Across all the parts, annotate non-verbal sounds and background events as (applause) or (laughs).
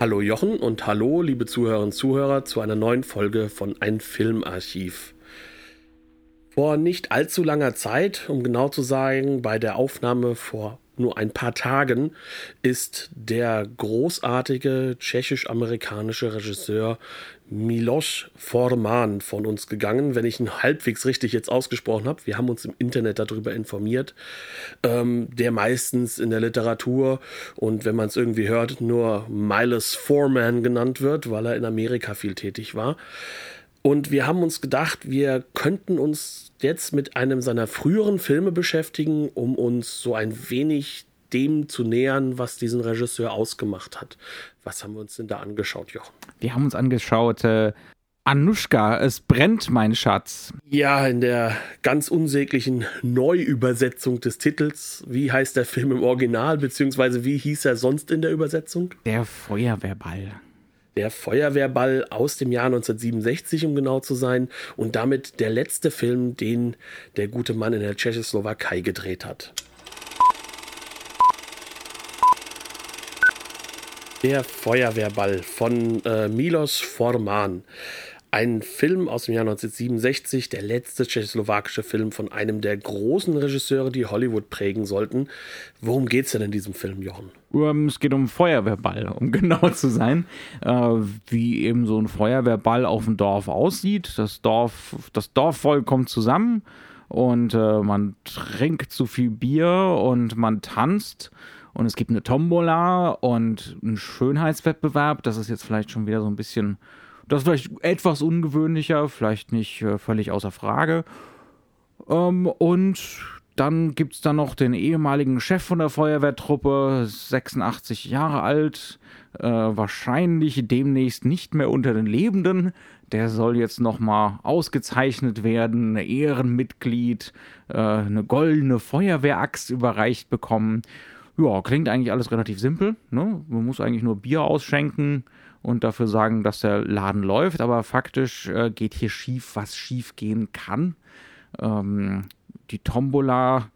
Hallo Jochen und hallo liebe Zuhörerinnen und Zuhörer zu einer neuen Folge von Ein Filmarchiv. Vor nicht allzu langer Zeit, um genau zu sagen, bei der Aufnahme vor nur ein paar Tagen ist der großartige tschechisch-amerikanische Regisseur Milos Forman von uns gegangen, wenn ich ihn halbwegs richtig jetzt ausgesprochen habe. Wir haben uns im Internet darüber informiert, ähm, der meistens in der Literatur und wenn man es irgendwie hört, nur Milos Forman genannt wird, weil er in Amerika viel tätig war. Und wir haben uns gedacht, wir könnten uns jetzt mit einem seiner früheren Filme beschäftigen, um uns so ein wenig dem zu nähern, was diesen Regisseur ausgemacht hat. Was haben wir uns denn da angeschaut, Jochen? Wir haben uns angeschaut, äh, Anushka, es brennt, mein Schatz. Ja, in der ganz unsäglichen Neuübersetzung des Titels. Wie heißt der Film im Original, beziehungsweise wie hieß er sonst in der Übersetzung? Der Feuerwehrball. Der Feuerwehrball aus dem Jahr 1967, um genau zu sein, und damit der letzte Film, den der gute Mann in der Tschechoslowakei gedreht hat. Der Feuerwehrball von äh, Milos Forman. Ein Film aus dem Jahr 1967, der letzte tschechoslowakische Film von einem der großen Regisseure, die Hollywood prägen sollten. Worum geht es denn in diesem Film, Jochen? Um, es geht um Feuerwehrball, um (laughs) genau zu sein. Äh, wie eben so ein Feuerwehrball auf dem Dorf aussieht. Das Dorf, das Dorfvolk kommt zusammen und äh, man trinkt zu viel Bier und man tanzt und es gibt eine Tombola und einen Schönheitswettbewerb. Das ist jetzt vielleicht schon wieder so ein bisschen, das ist vielleicht etwas ungewöhnlicher, vielleicht nicht äh, völlig außer Frage. Ähm, und dann gibt es da noch den ehemaligen Chef von der Feuerwehrtruppe, 86 Jahre alt, äh, wahrscheinlich demnächst nicht mehr unter den Lebenden. Der soll jetzt nochmal ausgezeichnet werden, Ehrenmitglied, äh, eine goldene Feuerwehraxt überreicht bekommen. Ja, klingt eigentlich alles relativ simpel. Ne? Man muss eigentlich nur Bier ausschenken und dafür sagen, dass der Laden läuft. Aber faktisch äh, geht hier schief, was schief gehen kann. Ähm, die Tombola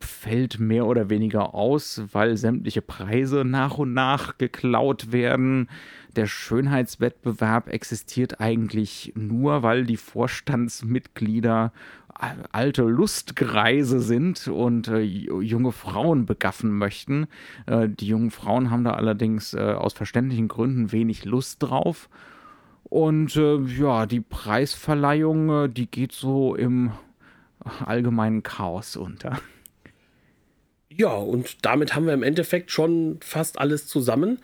fällt mehr oder weniger aus, weil sämtliche Preise nach und nach geklaut werden. Der Schönheitswettbewerb existiert eigentlich nur, weil die Vorstandsmitglieder alte Lustgreise sind und äh, junge Frauen begaffen möchten. Äh, die jungen Frauen haben da allerdings äh, aus verständlichen Gründen wenig Lust drauf. Und äh, ja, die Preisverleihung, äh, die geht so im allgemeinen Chaos unter. Ja, und damit haben wir im Endeffekt schon fast alles zusammen.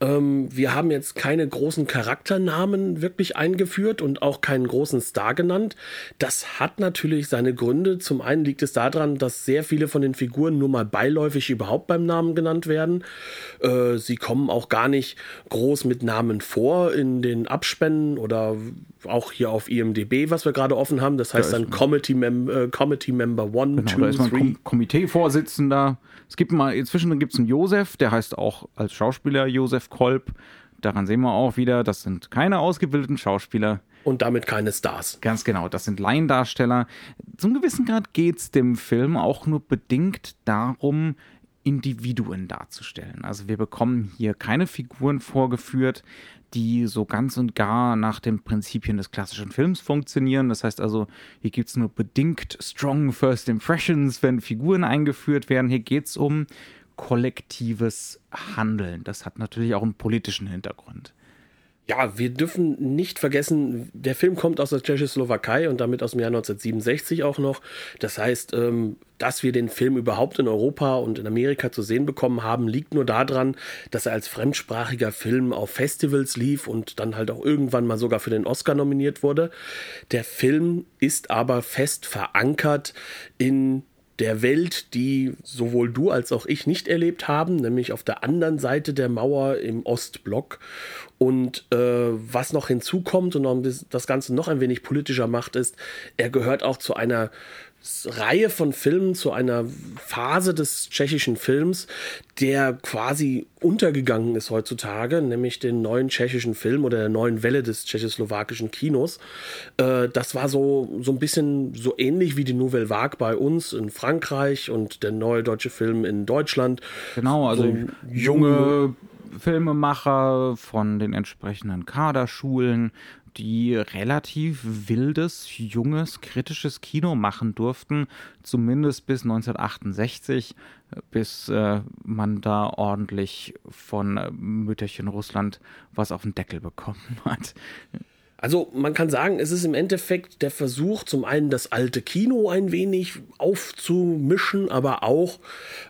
Ähm, wir haben jetzt keine großen Charakternamen wirklich eingeführt und auch keinen großen Star genannt. Das hat natürlich seine Gründe. Zum einen liegt es daran, dass sehr viele von den Figuren nur mal beiläufig überhaupt beim Namen genannt werden. Äh, sie kommen auch gar nicht groß mit Namen vor in den Abspännen oder auch hier auf IMDB, was wir gerade offen haben. Das heißt da dann Committee, Mem äh, Committee Member 1, 2, 3. Genau, da ist man Kom Komiteevorsitzender es gibt mal, inzwischen gibt es einen Josef, der heißt auch als Schauspieler Josef Kolb. Daran sehen wir auch wieder, das sind keine ausgebildeten Schauspieler. Und damit keine Stars. Ganz genau, das sind Laiendarsteller. Zum gewissen Grad geht es dem Film auch nur bedingt darum, Individuen darzustellen. Also wir bekommen hier keine Figuren vorgeführt, die so ganz und gar nach den Prinzipien des klassischen Films funktionieren. Das heißt also, hier gibt es nur bedingt strong First Impressions, wenn Figuren eingeführt werden. Hier geht es um kollektives Handeln. Das hat natürlich auch einen politischen Hintergrund. Ja, wir dürfen nicht vergessen, der Film kommt aus der Tschechoslowakei und damit aus dem Jahr 1967 auch noch. Das heißt, ähm, dass wir den Film überhaupt in Europa und in Amerika zu sehen bekommen haben, liegt nur daran, dass er als fremdsprachiger Film auf Festivals lief und dann halt auch irgendwann mal sogar für den Oscar nominiert wurde. Der Film ist aber fest verankert in der Welt, die sowohl du als auch ich nicht erlebt haben, nämlich auf der anderen Seite der Mauer im Ostblock. Und äh, was noch hinzukommt und das Ganze noch ein wenig politischer macht, ist, er gehört auch zu einer Reihe von Filmen zu einer Phase des tschechischen Films, der quasi untergegangen ist heutzutage, nämlich den neuen tschechischen Film oder der neuen Welle des tschechoslowakischen Kinos. Äh, das war so, so ein bisschen so ähnlich wie die Nouvelle Vague bei uns in Frankreich und der neue deutsche Film in Deutschland. Genau, also so junge Filmemacher von den entsprechenden Kaderschulen, die relativ wildes, junges, kritisches Kino machen durften, zumindest bis 1968, bis äh, man da ordentlich von Mütterchen Russland was auf den Deckel bekommen (laughs) hat. Also man kann sagen, es ist im Endeffekt der Versuch, zum einen das alte Kino ein wenig aufzumischen, aber auch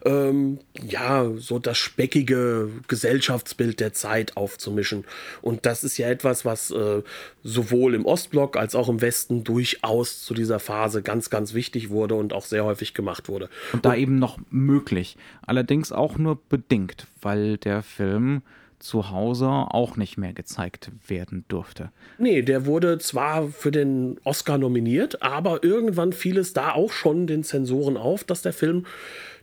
ähm, ja so das speckige Gesellschaftsbild der Zeit aufzumischen. Und das ist ja etwas, was äh, sowohl im Ostblock als auch im Westen durchaus zu dieser Phase ganz, ganz wichtig wurde und auch sehr häufig gemacht wurde. Und da und, eben noch möglich. Allerdings auch nur bedingt, weil der Film zu Hause auch nicht mehr gezeigt werden durfte. Nee, der wurde zwar für den Oscar nominiert, aber irgendwann fiel es da auch schon den Zensoren auf, dass der Film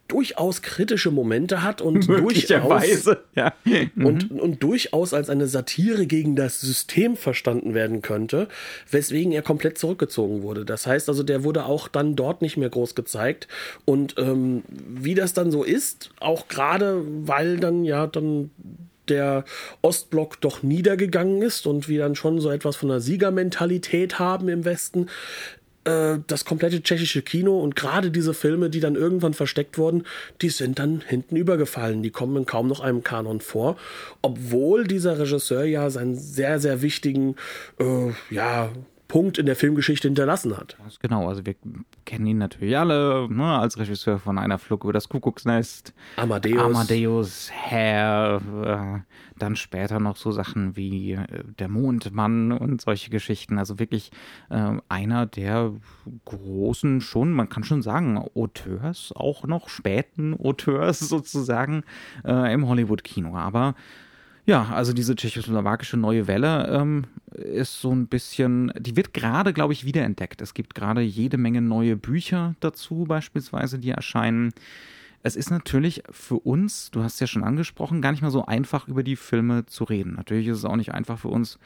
durchaus kritische Momente hat und (laughs) durchaus, ja. und, mhm. und durchaus als eine Satire gegen das System verstanden werden könnte, weswegen er komplett zurückgezogen wurde. Das heißt also, der wurde auch dann dort nicht mehr groß gezeigt. Und ähm, wie das dann so ist, auch gerade weil dann ja dann der Ostblock doch niedergegangen ist und wir dann schon so etwas von einer Siegermentalität haben im Westen, äh, das komplette tschechische Kino und gerade diese Filme, die dann irgendwann versteckt wurden, die sind dann hinten übergefallen. Die kommen in kaum noch einem Kanon vor, obwohl dieser Regisseur ja seinen sehr, sehr wichtigen, äh, ja, Punkt in der Filmgeschichte hinterlassen hat. Genau, also wir kennen ihn natürlich alle ne, als Regisseur von Einer Flug über das Kuckucksnest, Amadeus, Amadeus Herr, äh, dann später noch so Sachen wie äh, Der Mondmann und solche Geschichten. Also wirklich äh, einer der großen, schon, man kann schon sagen, Auteurs, auch noch späten Auteurs (laughs) sozusagen äh, im Hollywood-Kino. Aber ja, also diese tschechoslowakische neue Welle ähm, ist so ein bisschen, die wird gerade, glaube ich, wiederentdeckt. Es gibt gerade jede Menge neue Bücher dazu, beispielsweise, die erscheinen. Es ist natürlich für uns, du hast es ja schon angesprochen, gar nicht mal so einfach, über die Filme zu reden. Natürlich ist es auch nicht einfach für uns,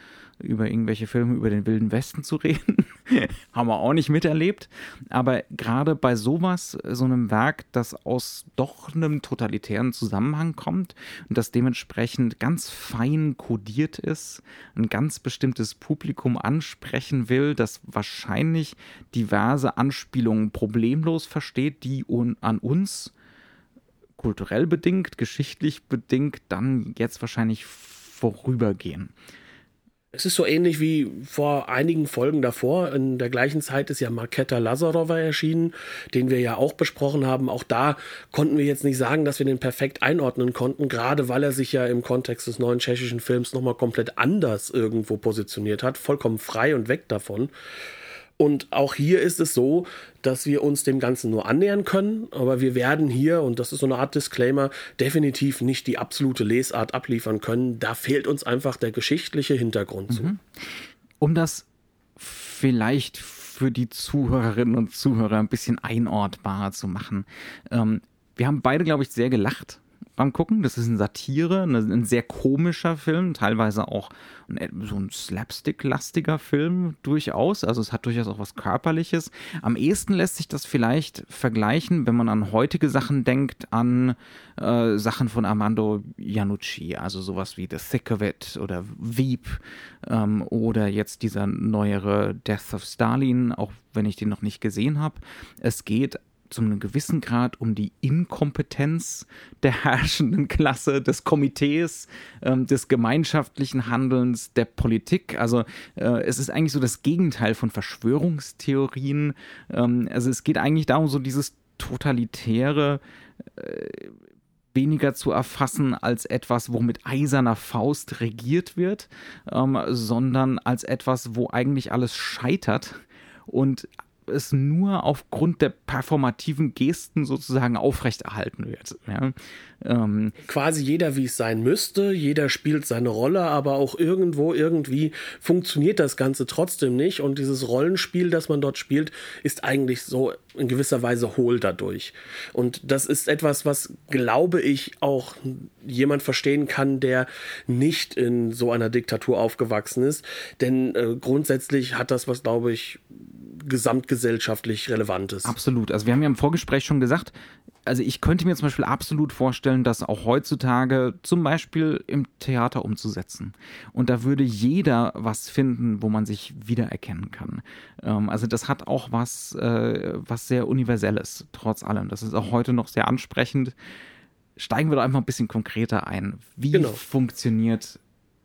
über irgendwelche Filme über den Wilden Westen zu (laughs) reden. Haben wir auch nicht miterlebt. Aber gerade bei sowas, so einem Werk, das aus doch einem totalitären Zusammenhang kommt und das dementsprechend ganz fein kodiert ist, ein ganz bestimmtes Publikum ansprechen will, das wahrscheinlich diverse Anspielungen problemlos versteht, die an uns kulturell bedingt, geschichtlich bedingt, dann jetzt wahrscheinlich vorübergehen. Es ist so ähnlich wie vor einigen Folgen davor. In der gleichen Zeit ist ja Marketa Lazarova erschienen, den wir ja auch besprochen haben. Auch da konnten wir jetzt nicht sagen, dass wir den perfekt einordnen konnten, gerade weil er sich ja im Kontext des neuen tschechischen Films nochmal komplett anders irgendwo positioniert hat, vollkommen frei und weg davon. Und auch hier ist es so, dass wir uns dem Ganzen nur annähern können, aber wir werden hier, und das ist so eine Art Disclaimer, definitiv nicht die absolute Lesart abliefern können. Da fehlt uns einfach der geschichtliche Hintergrund zu. Mhm. Um das vielleicht für die Zuhörerinnen und Zuhörer ein bisschen einordbarer zu machen. Ähm, wir haben beide, glaube ich, sehr gelacht beim Gucken. Das ist eine Satire, ein sehr komischer Film, teilweise auch so ein Slapstick-lastiger Film durchaus. Also es hat durchaus auch was Körperliches. Am ehesten lässt sich das vielleicht vergleichen, wenn man an heutige Sachen denkt, an äh, Sachen von Armando Iannucci, also sowas wie The Thick of It oder Veep ähm, oder jetzt dieser neuere Death of Stalin, auch wenn ich den noch nicht gesehen habe. Es geht zu einem gewissen Grad um die Inkompetenz der herrschenden Klasse, des Komitees, ähm, des gemeinschaftlichen Handelns, der Politik. Also äh, es ist eigentlich so das Gegenteil von Verschwörungstheorien. Ähm, also es geht eigentlich darum, so dieses totalitäre äh, weniger zu erfassen als etwas, wo mit eiserner Faust regiert wird, ähm, sondern als etwas, wo eigentlich alles scheitert und es nur aufgrund der performativen Gesten sozusagen aufrechterhalten wird. Ja? Ähm, Quasi jeder, wie es sein müsste, jeder spielt seine Rolle, aber auch irgendwo, irgendwie funktioniert das Ganze trotzdem nicht. Und dieses Rollenspiel, das man dort spielt, ist eigentlich so in gewisser Weise hohl dadurch. Und das ist etwas, was, glaube ich, auch jemand verstehen kann, der nicht in so einer Diktatur aufgewachsen ist. Denn äh, grundsätzlich hat das, was, glaube ich, gesamtgesellschaftlich relevant ist. Absolut. Also wir haben ja im Vorgespräch schon gesagt, also ich könnte mir zum Beispiel absolut vorstellen, das auch heutzutage zum Beispiel im Theater umzusetzen. Und da würde jeder was finden, wo man sich wiedererkennen kann. Ähm, also das hat auch was, äh, was sehr Universelles, trotz allem. Das ist auch heute noch sehr ansprechend. Steigen wir doch einfach ein bisschen konkreter ein. Wie genau. funktioniert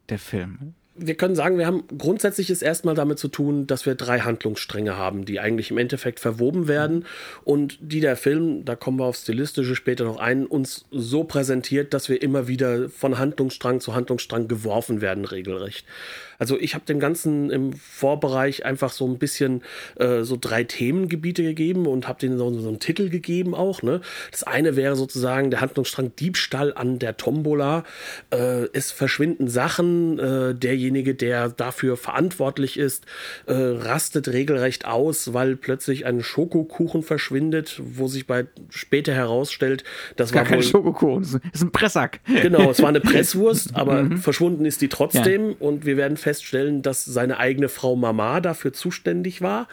der Film? Wir können sagen, wir haben grundsätzlich erstmal damit zu tun, dass wir drei Handlungsstränge haben, die eigentlich im Endeffekt verwoben werden und die der Film, da kommen wir auf Stilistische später noch ein, uns so präsentiert, dass wir immer wieder von Handlungsstrang zu Handlungsstrang geworfen werden, regelrecht. Also ich habe dem Ganzen im Vorbereich einfach so ein bisschen äh, so drei Themengebiete gegeben und habe denen so, so, einen Titel gegeben auch. Ne? Das eine wäre sozusagen der Handlungsstrang Diebstahl an der Tombola. Äh, es verschwinden Sachen. Äh, derjenige, der dafür verantwortlich ist, äh, rastet regelrecht aus, weil plötzlich ein Schokokuchen verschwindet, wo sich bei später herausstellt, das Gar war kein Schokokuchen, das ist ein Pressack. Genau, es war eine (laughs) Presswurst, aber mhm. verschwunden ist die trotzdem ja. und wir werden feststellen, dass seine eigene Frau Mama dafür zuständig war,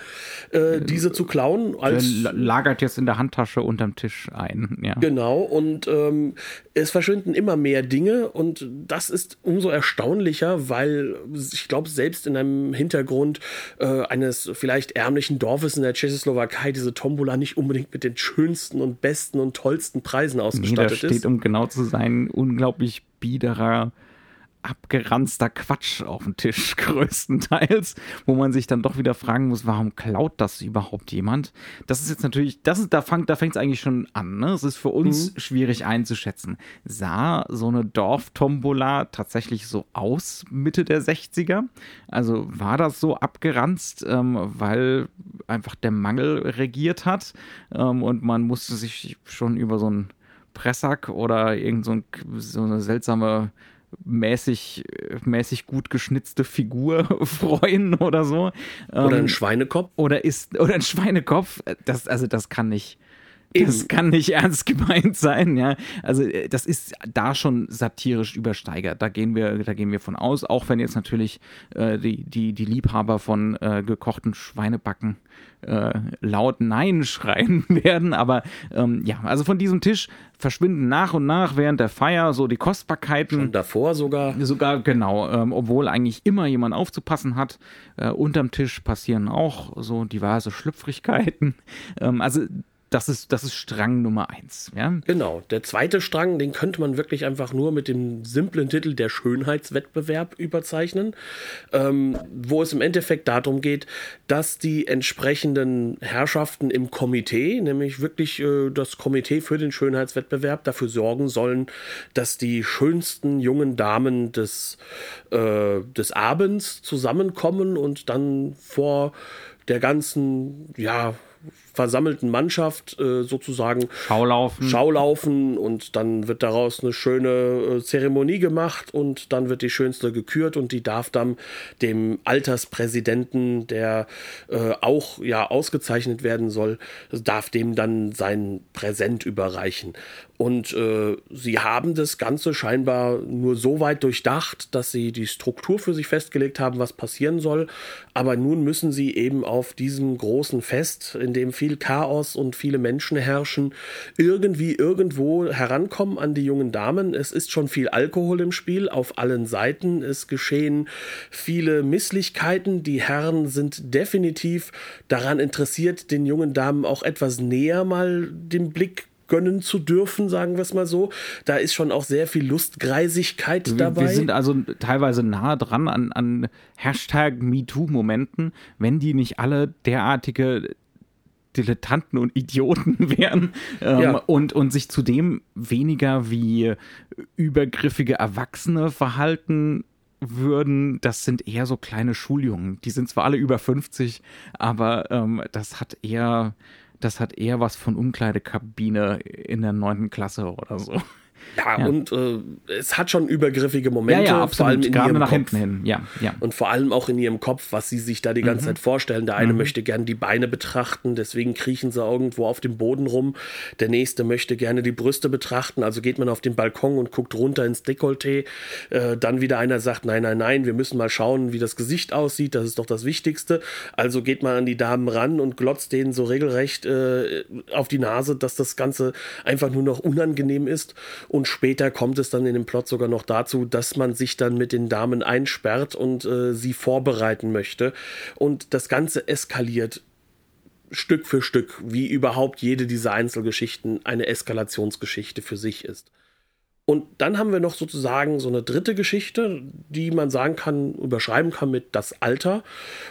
äh, diese zu klauen. Als, lagert jetzt in der Handtasche unterm Tisch ein. Ja. Genau, und ähm, es verschwinden immer mehr Dinge und das ist umso erstaunlicher, weil ich glaube, selbst in einem Hintergrund äh, eines vielleicht ärmlichen Dorfes in der Tschechoslowakei diese Tombola nicht unbedingt mit den schönsten und besten und tollsten Preisen ausgestattet nee, da steht, ist. um genau zu sein, unglaublich biederer abgeranzter Quatsch auf dem Tisch, (laughs) größtenteils, wo man sich dann doch wieder fragen muss, warum klaut das überhaupt jemand? Das ist jetzt natürlich, das ist, da fängt da es eigentlich schon an. Ne? Es ist für uns mhm. schwierig einzuschätzen. Sah so eine Dorftombola tatsächlich so aus, Mitte der 60er? Also war das so abgeranzt, ähm, weil einfach der Mangel regiert hat ähm, und man musste sich schon über so einen Pressack oder irgend so, ein, so eine seltsame mäßig, mäßig gut geschnitzte Figur (laughs) freuen oder so. Oder ein ähm, Schweinekopf. Oder ist, oder ein Schweinekopf. Das, also das kann nicht. Das kann nicht (laughs) ernst gemeint sein, ja. Also äh, das ist da schon satirisch übersteigert. Da gehen wir, da gehen wir von aus, auch wenn jetzt natürlich äh, die, die, die Liebhaber von äh, gekochten Schweinebacken äh, laut Nein (laughs) schreien werden. Aber ähm, ja, also von diesem Tisch verschwinden nach und nach während der Feier so die Kostbarkeiten. Schon davor sogar. Sogar, genau. Ähm, obwohl eigentlich immer jemand aufzupassen hat. Äh, unterm Tisch passieren auch so diverse Schlüpfrigkeiten. (laughs) Ähm, also das ist, das ist Strang Nummer eins. Ja? Genau. Der zweite Strang, den könnte man wirklich einfach nur mit dem simplen Titel der Schönheitswettbewerb überzeichnen, ähm, wo es im Endeffekt darum geht, dass die entsprechenden Herrschaften im Komitee, nämlich wirklich äh, das Komitee für den Schönheitswettbewerb, dafür sorgen sollen, dass die schönsten jungen Damen des, äh, des Abends zusammenkommen und dann vor der ganzen, ja, versammelten Mannschaft äh, sozusagen Schaulaufen. Schaulaufen und dann wird daraus eine schöne äh, Zeremonie gemacht und dann wird die schönste gekürt und die darf dann dem Alterspräsidenten, der äh, auch ja ausgezeichnet werden soll, darf dem dann sein Präsent überreichen. Und äh, sie haben das Ganze scheinbar nur so weit durchdacht, dass sie die Struktur für sich festgelegt haben, was passieren soll. Aber nun müssen sie eben auf diesem großen Fest, in dem viel Chaos und viele Menschen herrschen, irgendwie irgendwo herankommen an die jungen Damen. Es ist schon viel Alkohol im Spiel auf allen Seiten. Es geschehen viele Misslichkeiten. Die Herren sind definitiv daran interessiert, den jungen Damen auch etwas näher mal den Blick gönnen zu dürfen, sagen wir es mal so. Da ist schon auch sehr viel Lustgreisigkeit dabei. Wir sind also teilweise nah dran an, an Hashtag MeToo-Momenten, wenn die nicht alle derartige Dilettanten und Idioten (laughs) wären ähm, ja. und, und sich zudem weniger wie übergriffige Erwachsene verhalten würden, das sind eher so kleine Schuljungen. Die sind zwar alle über 50, aber ähm, das hat eher, das hat eher was von Umkleidekabine in der neunten Klasse oder so. Ja, ja, und äh, es hat schon übergriffige Momente, ja, ja, vor allem in Gerade ihrem nach Kopf. hinten hin. Ja, ja. Und vor allem auch in ihrem Kopf, was sie sich da die ganze Mhm. Zeit vorstellen. Der eine möchte gerne die Beine betrachten, deswegen kriechen sie irgendwo auf dem Boden rum. Der nächste möchte gerne die Brüste betrachten, also geht man auf den Balkon und guckt runter ins Dekolleté. Äh, dann wieder einer sagt, nein, nein, nein, wir müssen mal schauen, wie das Gesicht aussieht, das ist doch das Wichtigste. Also geht man an die Damen ran und glotzt denen so regelrecht äh, auf die Nase, dass das Ganze einfach nur noch unangenehm ist. Und später kommt es dann in dem Plot sogar noch dazu, dass man sich dann mit den Damen einsperrt und äh, sie vorbereiten möchte. Und das Ganze eskaliert Stück für Stück, wie überhaupt jede dieser Einzelgeschichten eine Eskalationsgeschichte für sich ist. Und dann haben wir noch sozusagen so eine dritte Geschichte, die man sagen kann, überschreiben kann mit das Alter.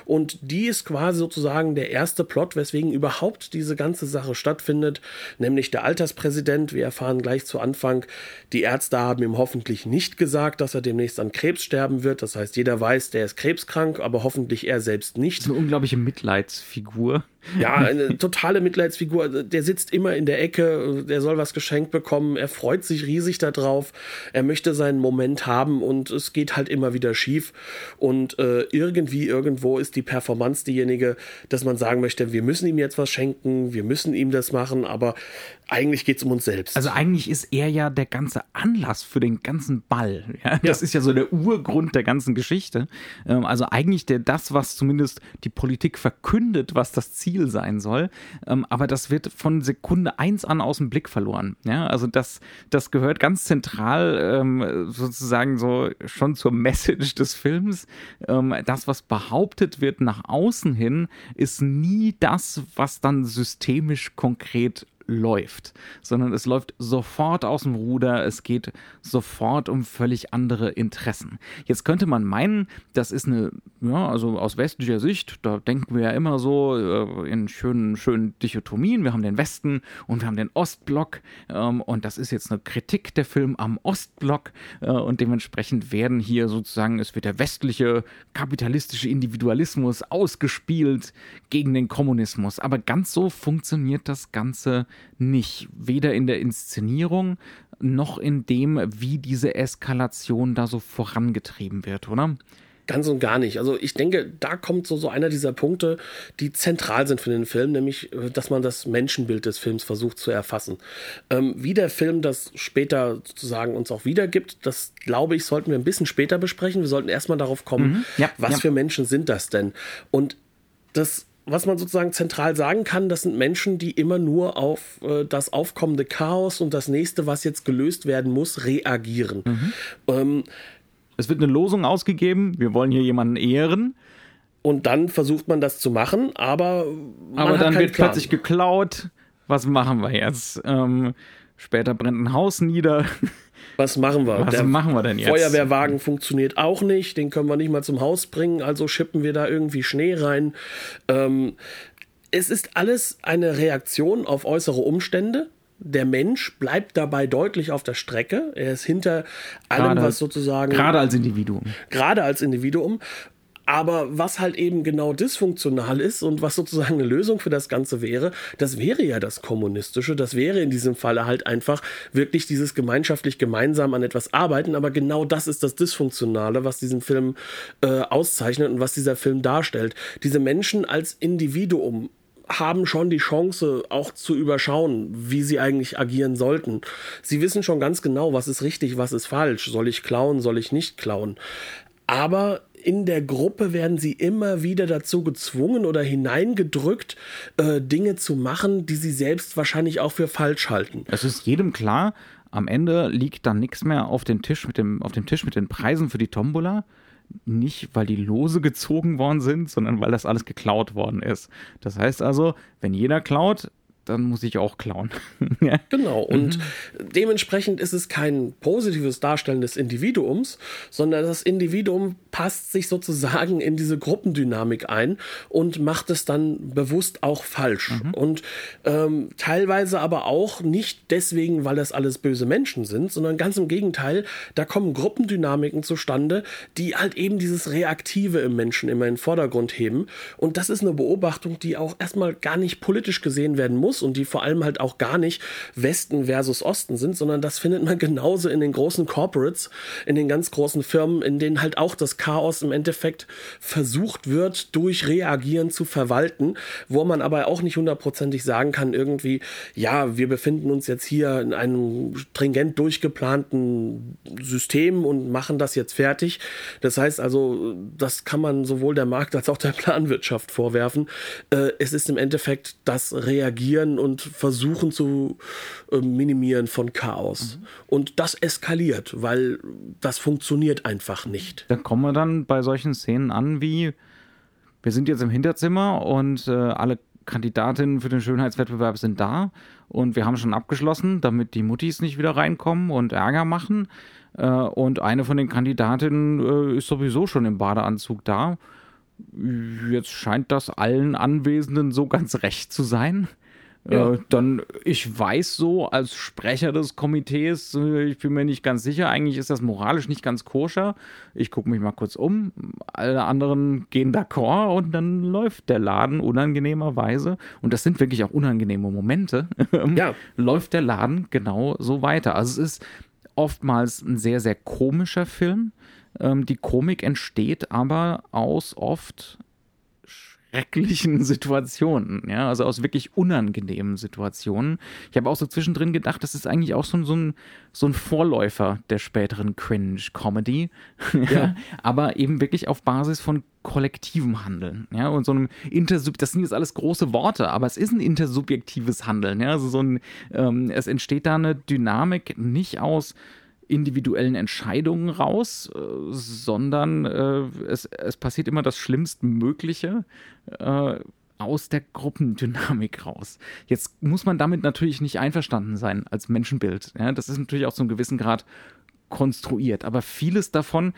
Und die ist quasi sozusagen der erste Plot, weswegen überhaupt diese ganze Sache stattfindet, nämlich der Alterspräsident. Wir erfahren gleich zu Anfang, die Ärzte haben ihm hoffentlich nicht gesagt, dass er demnächst an Krebs sterben wird. Das heißt, jeder weiß, der ist krebskrank, aber hoffentlich er selbst nicht. So eine unglaubliche Mitleidsfigur. Ja, eine totale Mitleidsfigur. Also, Der sitzt immer in der Ecke, der soll was geschenkt bekommen, er freut sich riesig darauf, er möchte seinen Moment haben und es geht halt immer wieder schief. Und äh, irgendwie, irgendwo ist die Performance diejenige, dass man sagen möchte, wir müssen ihm jetzt was schenken, wir müssen ihm das machen, aber eigentlich geht es um uns selbst. Also eigentlich ist er ja der ganze Anlass für den ganzen Ball. Ja? Das ist ja so der Urgrund der ganzen Geschichte. Ähm, Also eigentlich der das, was zumindest die Politik verkündet, was das Ziel sein soll. Ähm, Aber das wird von Sekunde eins an aus dem Blick verloren. Ja, also das, das gehört ganz zentral ähm, sozusagen so schon zur Message des Films. Das, was behauptet wird nach außen hin, ist nie das, was dann systemisch konkret läuft, sondern es läuft sofort aus dem Ruder, es geht sofort um völlig andere Interessen. Jetzt könnte man meinen, das ist eine, ja, also aus westlicher Sicht, da denken wir ja immer so äh, in schönen, schönen Dichotomien. Wir haben den Westen und wir haben den Ostblock ähm, und das ist jetzt eine Kritik der Film am Ostblock äh, und dementsprechend werden hier sozusagen, es wird der westliche kapitalistische Individualismus ausgespielt gegen den Kommunismus. Aber ganz so funktioniert das Ganze nicht. Weder in der Inszenierung noch in dem, wie diese Eskalation da so vorangetrieben wird, oder? Ganz und gar nicht. Also ich denke, da kommt so, so einer dieser Punkte, die zentral sind für den Film, nämlich, äh, dass man das Menschenbild des Films versucht zu erfassen. Ähm, wie der Film das später sozusagen uns auch wiedergibt, das glaube ich, sollten wir ein bisschen später besprechen. Wir sollten erstmal darauf kommen, Ja, was ja. für Menschen sind das denn? Und das was man sozusagen zentral sagen kann, das sind Menschen, die immer nur auf äh, das aufkommende Chaos und das nächste, was jetzt gelöst werden muss, reagieren. Ähm, Es wird eine Losung ausgegeben, wir wollen hier jemanden ehren, Und dann versucht man das zu machen, aber man aber dann wird Plan. plötzlich geklaut. Was machen wir jetzt? Ähm, später brennt ein Haus nieder. Was machen wir? Was machen wir denn jetzt? Feuerwehrwagen funktioniert auch nicht, den können wir nicht mal zum Haus bringen, also schippen wir da irgendwie Schnee rein. Ähm, es ist alles eine Reaktion auf äußere Umstände. Der Mensch bleibt dabei deutlich auf der Strecke. Er ist hinter allem, Gerade- was sozusagen Gerade als Individuum. gerade als Individuum. Aber was halt eben genau dysfunktional ist und was sozusagen eine Lösung für das Ganze wäre, das wäre ja das Kommunistische. Das wäre in diesem Falle halt einfach wirklich dieses gemeinschaftlich gemeinsam an etwas arbeiten. Aber genau das ist das Dysfunktionale, was diesen Film äh, auszeichnet und was dieser Film darstellt. Diese Menschen als Individuum haben schon die Chance, auch zu überschauen, wie sie eigentlich agieren sollten. Sie wissen schon ganz genau, was ist richtig, was ist falsch. Soll ich klauen, soll ich nicht klauen? Aber in der Gruppe werden sie immer wieder dazu gezwungen oder hineingedrückt, äh, Dinge zu machen, die sie selbst wahrscheinlich auch für falsch halten. Es ist jedem klar, am Ende liegt dann nichts mehr auf dem Tisch mit dem, auf dem Tisch mit den Preisen für die Tombola. Nicht, weil die Lose gezogen worden sind, sondern weil das alles geklaut worden ist. Das heißt also, wenn jeder klaut, dann muss ich auch klauen. (laughs) Genau. Und dementsprechend ist es kein positives Darstellen des Individuums, sondern das Individuum passt sich sozusagen in diese Gruppendynamik ein und macht es dann bewusst auch falsch. Mhm. Und ähm, teilweise aber auch nicht deswegen, weil das alles böse Menschen sind, sondern ganz im Gegenteil, da kommen Gruppendynamiken zustande, die halt eben dieses Reaktive im Menschen immer in den Vordergrund heben. Und das ist eine Beobachtung, die auch erstmal gar nicht politisch gesehen werden muss und die vor allem halt auch gar nicht Westen versus Osten sind, sondern das findet man (laughs) genauso in den großen Corporates, in den ganz großen Firmen, in denen halt auch das Chaos im Endeffekt versucht wird, durch Reagieren zu verwalten, wo man aber auch nicht hundertprozentig sagen kann, irgendwie, ja, wir befinden uns jetzt hier in einem stringent durchgeplanten System und machen das jetzt fertig. Das heißt also, das kann man sowohl der Markt als auch der (laughs) Planwirtschaft vorwerfen. Äh, es ist im Endeffekt das Reagieren und Versuchen zu äh, minimieren von Chaos. Mhm. Und das eskaliert, weil das funktioniert einfach nicht. Da kommen wir dann bei solchen Szenen an wie, wir sind jetzt im Hinterzimmer und äh, alle Kandidatinnen für den Schönheitswettbewerb sind da und wir haben schon abgeschlossen, damit die Muttis nicht wieder reinkommen und Ärger machen. Äh, und eine von den Kandidatinnen äh, ist sowieso schon im Badeanzug da. Jetzt scheint das allen Anwesenden so ganz recht zu sein. Ja. Äh, dann, ich weiß so als Sprecher des Komitees, äh, ich bin mir nicht ganz sicher, eigentlich ist das moralisch nicht ganz koscher. Ich gucke mich mal kurz um. Alle anderen gehen d'accord und dann läuft der Laden unangenehmerweise, und das sind wirklich auch unangenehme Momente, (laughs) ja. läuft der Laden genau so weiter. Also es ist oftmals ein sehr, sehr komischer Film. Ähm, die Komik entsteht aber aus oft schrecklichen (laughs) Situationen, ja, also aus wirklich unangenehmen Situationen. Ich habe auch so zwischendrin gedacht, das ist eigentlich auch so, so, ein, so ein Vorläufer der späteren Cringe-Comedy, (laughs) ja. aber eben wirklich auf Basis von kollektivem Handeln, ja, und so einem Intersub, das sind jetzt alles große Worte, aber es ist ein intersubjektives Handeln, ja, also so ein, ähm, es entsteht da eine Dynamik nicht aus individuellen Entscheidungen raus, äh, sondern äh, es, es passiert immer das Schlimmstmögliche äh, aus der Gruppendynamik raus. Jetzt muss man damit natürlich nicht einverstanden sein als Menschenbild. Ja? Das ist natürlich auch zu einem gewissen Grad konstruiert, aber vieles davon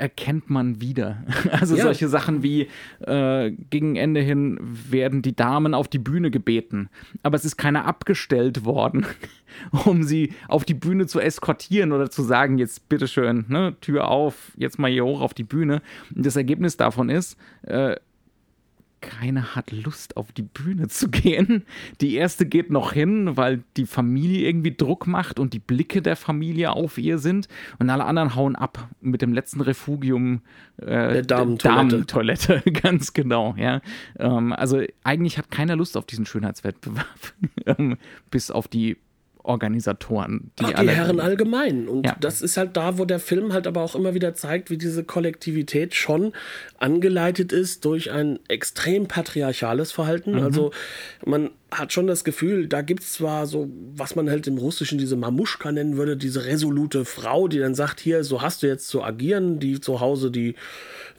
erkennt man wieder. (laughs) Also ja. solche Sachen wie äh, gegen Ende hin werden die Damen auf die Bühne gebeten, aber es ist keiner abgestellt worden, (laughs) um sie auf die Bühne zu eskortieren oder zu sagen, jetzt bitteschön, ne, Tür auf, jetzt mal hier hoch auf die Bühne. Und das Ergebnis davon ist, äh, keiner hat Lust auf die Bühne zu gehen. Die erste geht noch hin, weil die Familie irgendwie Druck macht und die Blicke der Familie auf ihr sind und alle anderen hauen ab mit dem letzten Refugium äh, der Damentoilette. Damentoilette, (laughs) ganz genau, ja. Ähm, also eigentlich hat keiner Lust auf diesen Schönheitswettbewerb, (laughs) ähm, bis auf die Organisatoren. Die, Ach, die Herren allgemein. Und ja. das ist halt da, wo der Film halt aber auch immer wieder zeigt, wie diese Kollektivität schon angeleitet ist durch ein extrem patriarchales Verhalten. Mhm. Also man hat schon das Gefühl, da gibt es zwar so, was man halt im Russischen diese Mamuschka nennen würde, diese resolute Frau, die dann sagt, hier, so hast du jetzt zu agieren, die zu Hause die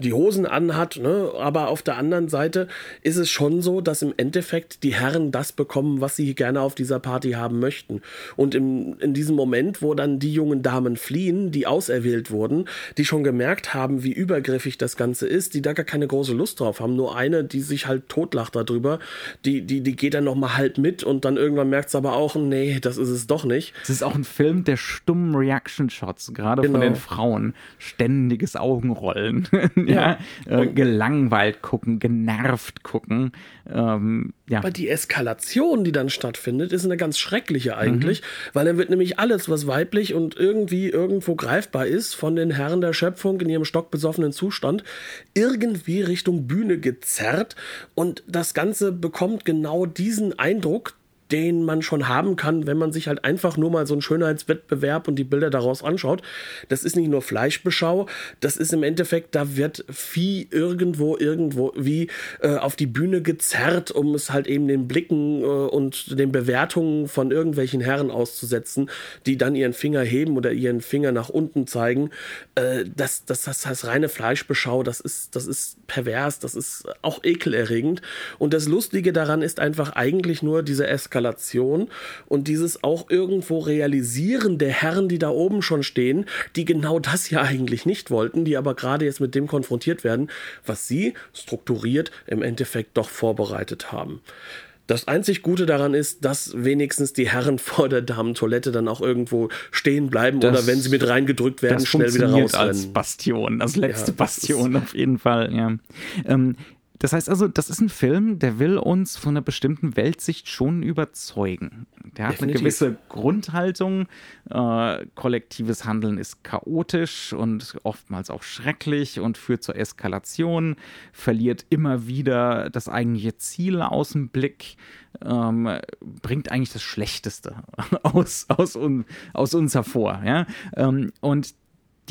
die Hosen anhat, ne? aber auf der anderen Seite ist es schon so, dass im Endeffekt die Herren das bekommen, was sie gerne auf dieser Party haben möchten. Und im, in diesem Moment, wo dann die jungen Damen fliehen, die auserwählt wurden, die schon gemerkt haben, wie übergriffig das Ganze ist, die da gar keine große Lust drauf haben, nur eine, die sich halt totlacht darüber, die, die, die geht dann nochmal halt mit und dann irgendwann merkt es aber auch, nee, das ist es doch nicht. Es ist auch ein Film der stummen Reaction-Shots, gerade genau. von den Frauen. Ständiges Augenrollen. (laughs) ja, äh, gelangweilt gucken, genervt gucken. Ähm, ja. Aber die Eskalation, die dann stattfindet, ist eine ganz schreckliche eigentlich, mhm. weil dann wird nämlich alles, was weiblich und irgendwie irgendwo greifbar ist, von den Herren der Schöpfung in ihrem stockbesoffenen Zustand, irgendwie Richtung Bühne gezerrt und das Ganze bekommt genau diesen Eindruck, den man schon haben kann, wenn man sich halt einfach nur mal so einen Schönheitswettbewerb und die Bilder daraus anschaut. Das ist nicht nur Fleischbeschau, das ist im Endeffekt, da wird Vieh irgendwo, irgendwo wie äh, auf die Bühne gezerrt, um es halt eben den Blicken äh, und den Bewertungen von irgendwelchen Herren auszusetzen, die dann ihren Finger heben oder ihren Finger nach unten zeigen. Äh, das, das, das heißt reine Fleischbeschau, das ist, das ist pervers, das ist auch ekelerregend. Und das Lustige daran ist einfach eigentlich nur diese Eskalation Eskalation und dieses auch irgendwo Realisieren der Herren, die da oben schon stehen, die genau das ja eigentlich nicht wollten, die aber gerade jetzt mit dem konfrontiert werden, was sie strukturiert im Endeffekt doch vorbereitet haben. Das einzig Gute daran ist, dass wenigstens die Herren (laughs) vor der Damentoilette dann auch irgendwo stehen bleiben das, oder wenn sie mit reingedrückt werden, schnell wieder rausrennen. als Bastion, als letzte ja, Bastion auf jeden Fall, ja. Ähm, das heißt also, das ist ein Film, der will uns von einer bestimmten Weltsicht schon überzeugen. Der hat Definitiv. eine gewisse Grundhaltung. Äh, kollektives Handeln ist chaotisch und oftmals auch schrecklich und führt zur Eskalation, verliert immer wieder das eigentliche Ziel aus dem Blick, ähm, bringt eigentlich das Schlechteste (laughs) aus, aus, un, aus uns hervor. Ja? Ähm, und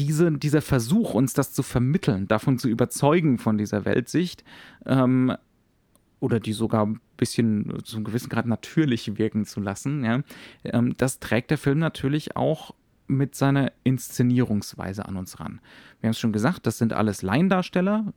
diese, dieser Versuch, uns das zu vermitteln, davon zu überzeugen von dieser Weltsicht, ähm, oder die sogar ein bisschen zu einem gewissen Grad natürlich wirken zu lassen, ja, ähm, das trägt der Film natürlich auch mit seiner Inszenierungsweise an uns ran. Wir haben es schon gesagt, das sind alles Laiendarsteller,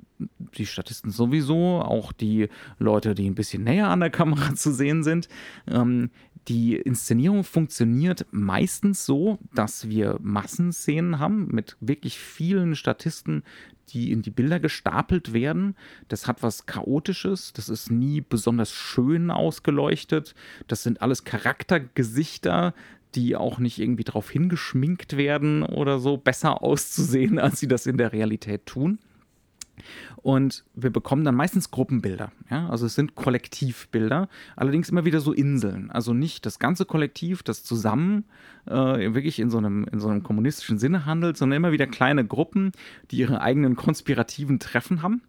die Statisten sowieso, auch die Leute, die ein bisschen näher an der Kamera (laughs) zu sehen sind. Ähm, die Inszenierung funktioniert meistens so, dass wir Massenszenen haben mit wirklich vielen Statisten, die in die Bilder gestapelt werden. Das hat was Chaotisches, das ist nie besonders schön ausgeleuchtet. Das sind alles Charaktergesichter, die auch nicht irgendwie darauf hingeschminkt werden oder so, besser auszusehen, (laughs) als sie das in der Realität tun. Und wir bekommen dann meistens Gruppenbilder. Ja? Also es sind Kollektivbilder, allerdings immer wieder so Inseln. Also nicht das ganze Kollektiv, das zusammen äh, wirklich in so, einem, in so einem kommunistischen Sinne handelt, sondern immer wieder kleine Gruppen, die ihre eigenen konspirativen Treffen haben.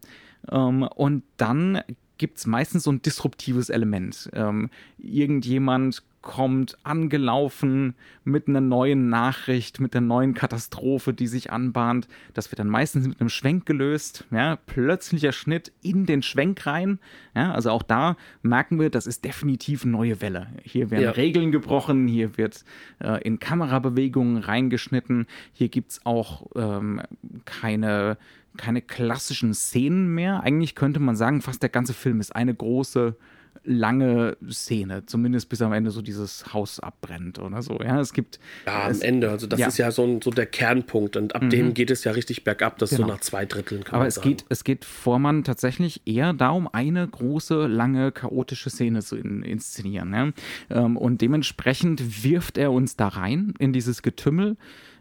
Ähm, und dann gibt es meistens so ein disruptives Element. Ähm, irgendjemand kommt angelaufen mit einer neuen Nachricht, mit einer neuen Katastrophe, die sich anbahnt. Das wird dann meistens mit einem Schwenk gelöst. Ja, plötzlicher Schnitt in den Schwenk rein. Ja, also auch da merken wir, das ist definitiv eine neue Welle. Hier werden ja. Regeln gebrochen, hier wird äh, in Kamerabewegungen reingeschnitten. Hier gibt es auch ähm, keine keine klassischen Szenen mehr. Eigentlich könnte man sagen, fast der ganze Film ist eine große lange Szene, zumindest bis am Ende so dieses Haus abbrennt oder so. Ja, es gibt. Ja, am Ende, also das ja. ist ja so, ein, so der Kernpunkt und ab mhm. dem geht es ja richtig bergab, das genau. so nach zwei Dritteln kann Aber es sagen. geht, es geht Vormann tatsächlich eher darum, eine große, lange, chaotische Szene zu in, inszenieren. Ähm, und dementsprechend wirft er uns da rein in dieses Getümmel,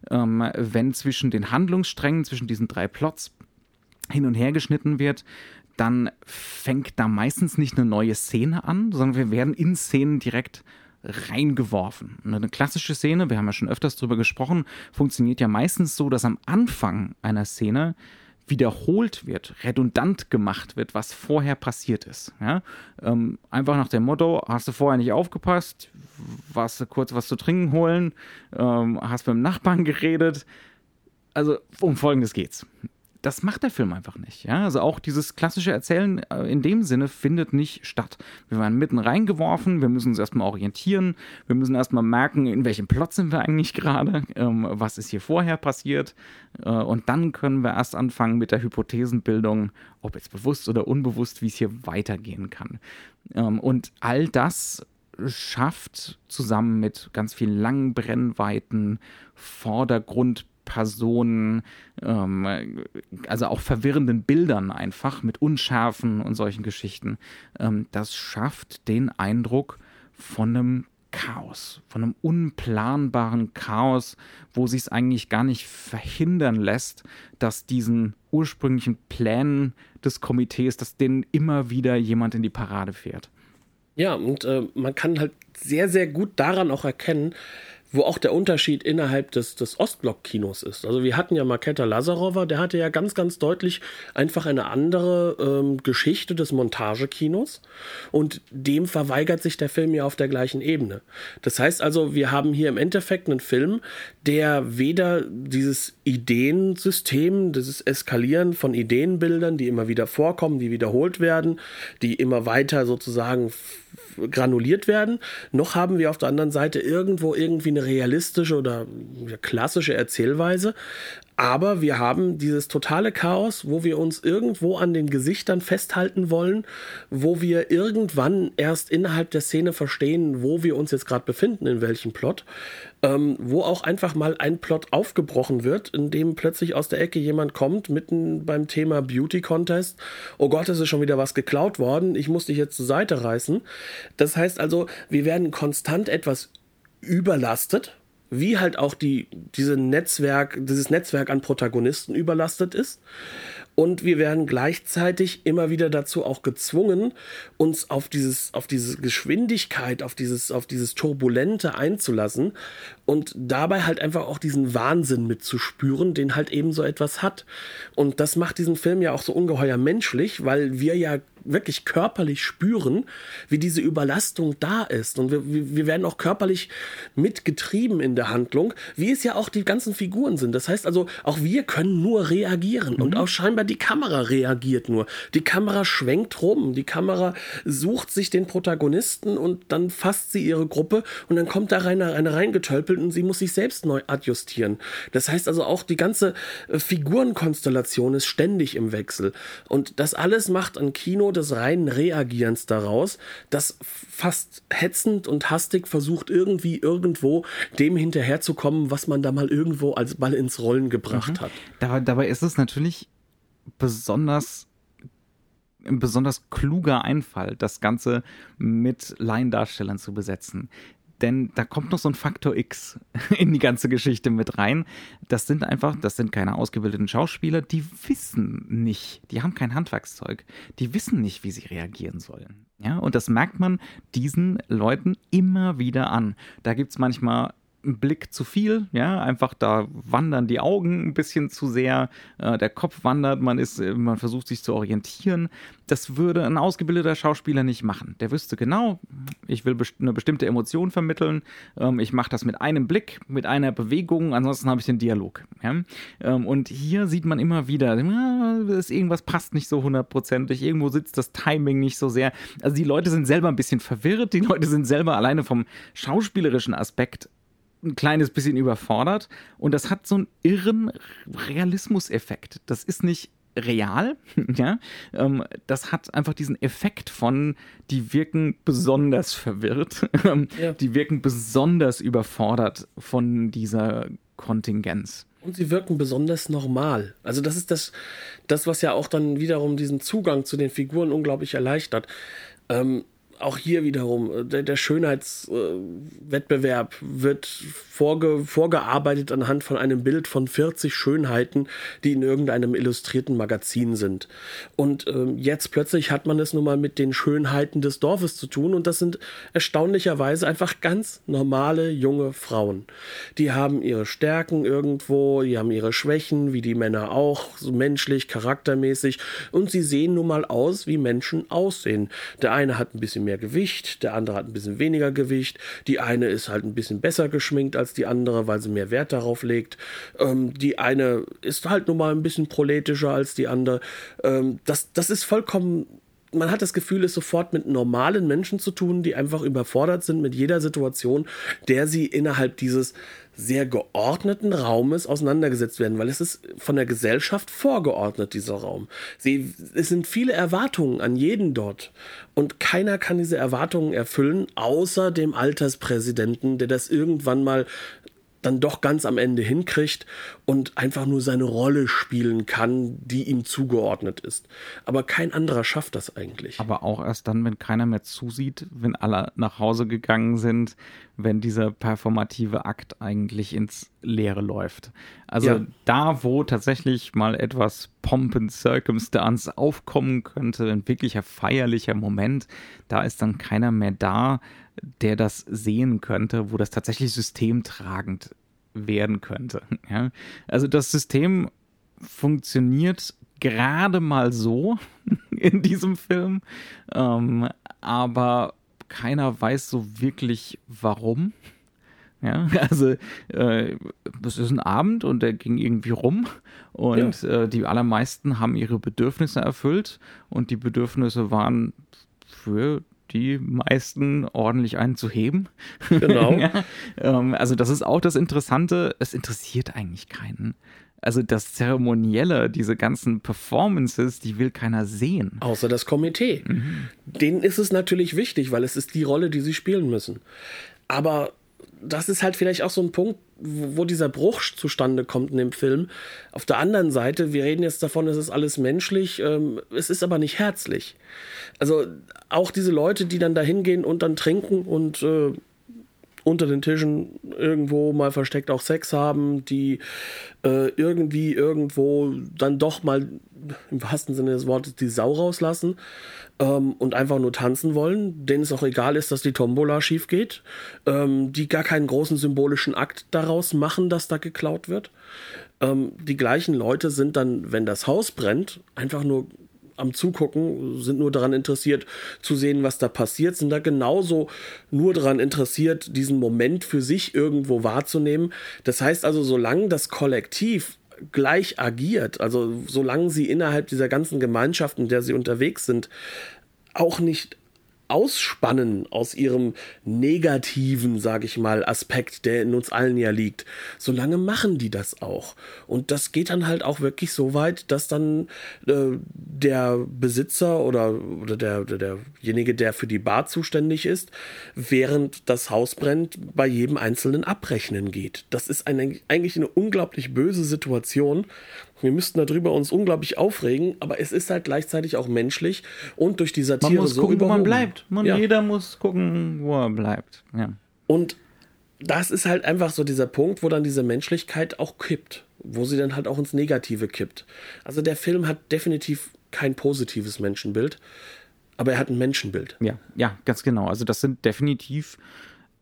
ähm, wenn zwischen den Handlungssträngen, zwischen diesen drei Plots hin und her geschnitten wird, dann fängt da meistens nicht eine neue Szene an, sondern wir werden in Szenen direkt reingeworfen. Eine klassische Szene, wir haben ja schon öfters darüber gesprochen, funktioniert ja meistens so, dass am Anfang einer Szene wiederholt wird, redundant gemacht wird, was vorher passiert ist. Ja? Ähm, einfach nach dem Motto, hast du vorher nicht aufgepasst, warst du kurz was zu trinken holen, ähm, hast mit dem Nachbarn geredet. Also um Folgendes geht's das macht der Film einfach nicht. Ja? Also auch dieses klassische Erzählen äh, in dem Sinne findet nicht statt. Wir werden mitten reingeworfen, wir müssen uns erstmal orientieren, wir müssen erstmal merken, in welchem Plot sind wir eigentlich gerade, ähm, was ist hier vorher passiert. Äh, und dann können wir erst anfangen mit der Hypothesenbildung, ob jetzt bewusst oder unbewusst, wie es hier weitergehen kann. Ähm, und all das schafft zusammen mit ganz vielen langen Brennweiten, Vordergrund Personen, ähm, also auch verwirrenden Bildern einfach mit Unschärfen und solchen Geschichten. Ähm, das schafft den Eindruck von einem Chaos, von einem unplanbaren Chaos, wo sich es eigentlich gar nicht verhindern lässt, dass diesen ursprünglichen Plänen des Komitees, dass denen immer wieder jemand in die Parade fährt. Ja, und äh, man kann halt sehr, sehr gut daran auch erkennen, wo auch der Unterschied innerhalb des, des Ostblock-Kinos ist. Also wir hatten ja Maketa Lazarova, der hatte ja ganz, ganz deutlich einfach eine andere ähm, Geschichte des Montagekinos und dem verweigert sich der Film ja auf der gleichen Ebene. Das heißt also, wir haben hier im Endeffekt einen Film, der weder dieses Ideensystem, dieses Eskalieren von Ideenbildern, die immer wieder vorkommen, die wiederholt werden, die immer weiter sozusagen granuliert werden, noch haben wir auf der anderen Seite irgendwo irgendwie eine realistische oder klassische Erzählweise, aber wir haben dieses totale Chaos, wo wir uns irgendwo an den Gesichtern festhalten wollen, wo wir irgendwann erst innerhalb der Szene verstehen, wo wir uns jetzt gerade befinden, in welchem Plot, ähm, wo auch einfach mal ein Plot aufgebrochen wird, in dem plötzlich aus der Ecke jemand kommt, mitten beim Thema Beauty Contest. Oh Gott, es ist schon wieder was geklaut worden, ich muss dich jetzt zur Seite reißen. Das heißt also, wir werden konstant etwas überlastet, wie halt auch die, diese Netzwerk, dieses Netzwerk an Protagonisten überlastet ist. Und wir werden gleichzeitig immer wieder dazu auch gezwungen, uns auf dieses, auf diese Geschwindigkeit, auf dieses, auf dieses Turbulente einzulassen und dabei halt einfach auch diesen Wahnsinn mitzuspüren, den halt eben so etwas hat. Und das macht diesen Film ja auch so ungeheuer menschlich, weil wir ja wirklich körperlich spüren, wie diese Überlastung da ist. Und wir, wir werden auch körperlich mitgetrieben in der Handlung, wie es ja auch die ganzen Figuren sind. Das heißt also, auch wir können nur reagieren. Mhm. Und auch scheinbar die Kamera reagiert nur. Die Kamera schwenkt rum. Die Kamera sucht sich den Protagonisten und dann fasst sie ihre Gruppe und dann kommt da eine, eine reingetölpelt und sie muss sich selbst neu adjustieren. Das heißt also auch die ganze äh, Figurenkonstellation ist ständig im Wechsel. Und das alles macht ein Kino des reinen Reagierens daraus, das fast hetzend und hastig versucht, irgendwie irgendwo dem hinterherzukommen, was man da mal irgendwo als Ball ins Rollen gebracht mhm. hat. Dabei, dabei ist es natürlich besonders ein besonders kluger Einfall, das Ganze mit Laiendarstellern zu besetzen denn da kommt noch so ein Faktor X (laughs) in die ganze Geschichte mit rein. Das sind einfach, das sind keine ausgebildeten Schauspieler, die wissen nicht, die haben kein Handwerkszeug, die wissen nicht, wie sie reagieren sollen. Ja, und das merkt man diesen Leuten immer wieder an. Da gibt es manchmal ein Blick zu viel, ja, einfach da wandern die Augen ein bisschen zu sehr, äh, der Kopf wandert, man ist, äh, man versucht sich zu orientieren. Das würde ein ausgebildeter Schauspieler nicht machen. Der wüsste genau, ich will best eine bestimmte Emotion vermitteln, ähm, ich mache das mit einem Blick, mit einer Bewegung, ansonsten habe ich den Dialog. Ja? Ähm, und hier sieht man immer wieder, äh, ist irgendwas passt nicht so hundertprozentig, irgendwo sitzt das Timing nicht so sehr. Also die Leute sind selber ein bisschen verwirrt, die Leute sind selber alleine vom schauspielerischen Aspekt ein kleines bisschen überfordert und das hat so einen irren Realismuseffekt. Das ist nicht real, (laughs) ja, ähm, das hat einfach diesen Effekt von, die wirken besonders verwirrt, (laughs) ähm, ja. die wirken besonders überfordert von dieser Kontingenz. Und sie wirken besonders normal. Also das ist das, das, was ja auch dann wiederum diesen Zugang zu den Figuren unglaublich erleichtert. Ähm, auch hier wiederum, äh, der, der Schönheitswettbewerb äh, wird vorge, vorgearbeitet anhand von einem Bild von 40 Schönheiten, die in irgendeinem illustrierten Magazin sind. Und ähm, jetzt plötzlich hat man es nun mal mit den Schönheiten des Dorfes zu tun und das sind erstaunlicherweise einfach ganz normale junge Frauen. Die haben ihre Stärken irgendwo, die haben ihre Schwächen, wie die Männer auch, so menschlich, charaktermäßig und sie sehen nun mal aus, wie Menschen aussehen. Der eine hat ein bisschen mehr mehr Gewicht, der andere hat ein bisschen weniger Gewicht, die eine ist halt ein bisschen besser geschminkt als die andere, weil sie mehr Wert darauf legt. Ähm, die eine ist halt nun mal ein bisschen proletischer als die andere. Ähm, das, das ist vollkommen man hat das Gefühl, es sofort mit normalen Menschen zu tun, die einfach überfordert sind mit jeder Situation, der sie innerhalb dieses sehr geordneten Raumes auseinandergesetzt werden, weil es ist von der Gesellschaft vorgeordnet, dieser Raum. Sie, es sind viele Erwartungen an jeden dort und keiner kann diese Erwartungen erfüllen, außer dem Alterspräsidenten, der das irgendwann mal dann doch ganz am Ende hinkriegt und einfach nur seine Rolle spielen kann, die ihm zugeordnet ist. Aber kein anderer schafft das eigentlich. Aber auch erst dann, wenn keiner mehr zusieht, wenn alle nach Hause gegangen sind, wenn dieser performative Akt eigentlich ins Leere läuft. Also ja. da, wo tatsächlich mal etwas Pomp and Circumstance aufkommen könnte, ein wirklicher feierlicher Moment, da ist dann keiner mehr da, der das sehen könnte, wo das tatsächlich systemtragend werden könnte. (laughs) Ja? Also das System funktioniert gerade mal so (laughs) in diesem Film, ähm, aber keiner weiß so wirklich warum. Ja, (laughs) also äh, es ist ein Abend und der ging irgendwie rum und ja. äh, die allermeisten haben ihre Bedürfnisse erfüllt und die Bedürfnisse waren für die meisten ordentlich einen zu heben. Genau. (laughs) ja, ähm, also das ist auch das Interessante, es interessiert eigentlich keinen. Also das Zeremonielle, diese ganzen Performances, die will keiner sehen. Außer das Komitee. Mhm. Denen ist es natürlich wichtig, weil es ist die Rolle, die sie spielen müssen. Aber das ist halt vielleicht auch so ein Punkt, wo dieser Bruch zustande kommt in dem Film. Auf der anderen Seite, wir reden jetzt davon, es ist alles menschlich, ähm, es ist aber nicht herzlich. Also auch diese Leute, die dann da hingehen und dann trinken und äh, unter den Tischen irgendwo mal versteckt auch Sex haben, die äh, irgendwie irgendwo dann doch mal im wahrsten Sinne des Wortes die Sau rauslassen ähm, und einfach nur tanzen wollen, denen es auch egal ist, dass die Tombola schief geht, ähm, die gar keinen großen symbolischen Akt daraus machen, dass da geklaut wird. Ähm, die gleichen Leute sind dann, wenn das Haus brennt, einfach nur am Zugucken, sind nur daran interessiert zu sehen, was da passiert, sind da genauso nur daran interessiert, diesen Moment für sich irgendwo wahrzunehmen. Das heißt also, solange das Kollektiv gleich agiert, also solange sie innerhalb dieser ganzen Gemeinschaft, in der sie unterwegs sind, auch nicht ausspannen aus ihrem negativen, sage ich mal, Aspekt, der in uns allen ja liegt, solange machen die das auch. Und das geht dann halt auch wirklich so weit, dass dann äh, der Besitzer oder, oder der, der, derjenige, der für die Bar zuständig ist, während das Haus brennt, bei jedem Einzelnen abrechnen geht. Das ist eine, eigentlich eine unglaublich böse Situation, wir müssten darüber uns unglaublich aufregen, aber es ist halt gleichzeitig auch menschlich und durch die Satire man muss so gucken, überhoben. wo man bleibt. Man, Ja. Jeder muss gucken, wo er bleibt. Ja. Und das ist halt einfach so dieser Punkt, wo dann diese Menschlichkeit auch kippt, wo sie dann halt auch ins Negative kippt. Also der Film hat definitiv kein positives Menschenbild, aber er hat ein Menschenbild. Ja, ja, ganz genau. Also das sind definitiv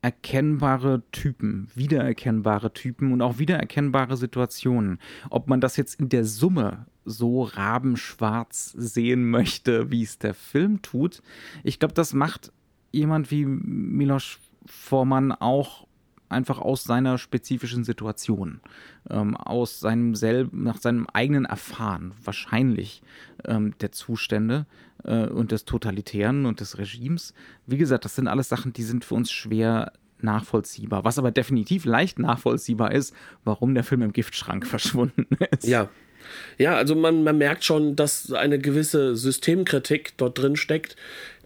erkennbare Typen, wiedererkennbare Typen und auch wiedererkennbare Situationen. Ob man das jetzt in der Summe so rabenschwarz sehen möchte, wie es der Film tut, ich glaube, das macht jemand wie Milos Forman auch einfach aus seiner spezifischen Situation, ähm, aus seinem selben, nach seinem eigenen Erfahren, wahrscheinlich ähm, der Zustände äh, und des Totalitären und des Regimes. Wie gesagt, das sind alles Sachen, die sind für uns schwer nachvollziehbar. Was aber definitiv leicht nachvollziehbar ist, warum der Film im Giftschrank (laughs) verschwunden ist. Ja. Ja, also man, man merkt schon, dass eine gewisse Systemkritik dort drin steckt,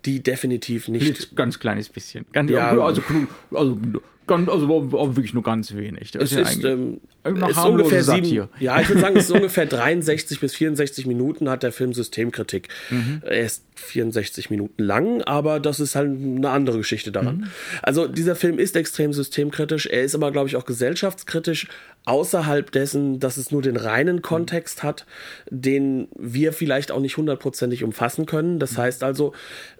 die definitiv nicht. Ein ganz kleines bisschen. Ganz, Ja. also, also, ganz, also wirklich nur ganz wenig. Das Es ja ist, eigentlich- ähm, ist ungefähr sieben, ja, ich würde sagen, es ist (laughs) ungefähr 63 bis 64 Minuten hat der Film Systemkritik. Mhm. Er ist 64 Minuten lang, aber das ist halt eine andere Geschichte daran. Mhm. Also dieser Film ist extrem systemkritisch, er ist aber, glaube ich, auch gesellschaftskritisch, außerhalb dessen, dass es nur den reinen Kontext hat, den wir vielleicht auch nicht hundertprozentig umfassen können. Das heißt also,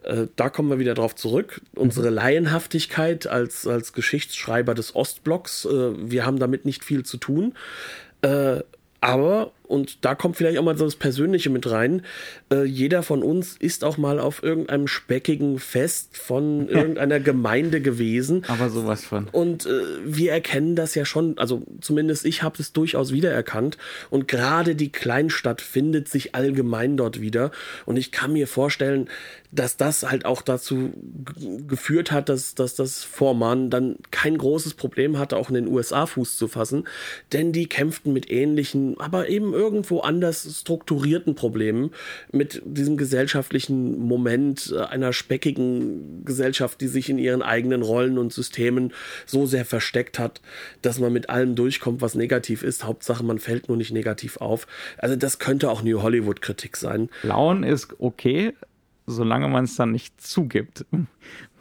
äh, da kommen wir wieder drauf zurück. Unsere Laienhaftigkeit als, als Geschichtsschreiber des Ostblocks, äh, wir haben damit nicht viel zu tun. Äh, aber, und da kommt vielleicht auch mal so das Persönliche mit rein, äh, jeder von uns ist auch mal auf irgendeinem speckigen Fest von (laughs) irgendeiner Gemeinde gewesen. aber sowas von. Und äh, wir erkennen das ja schon, also zumindest ich habe es durchaus wiedererkannt. Und gerade die Kleinstadt findet sich allgemein dort wieder. Und ich kann mir vorstellen, dass das halt auch dazu geführt hat, dass, dass das Vormann dann kein großes Problem hatte, auch in den USA Fuß zu fassen. Denn die kämpften mit ähnlichen, aber eben irgendwo anders strukturierten Problemen, mit diesem gesellschaftlichen Moment äh, einer speckigen Gesellschaft, die sich in ihren eigenen Rollen und Systemen so sehr versteckt hat, dass man mit allem durchkommt, was negativ ist. Hauptsache, man fällt nur nicht negativ auf. Also das könnte auch New Hollywood-Kritik sein. Lauen ist okay, solange man es dann nicht zugibt.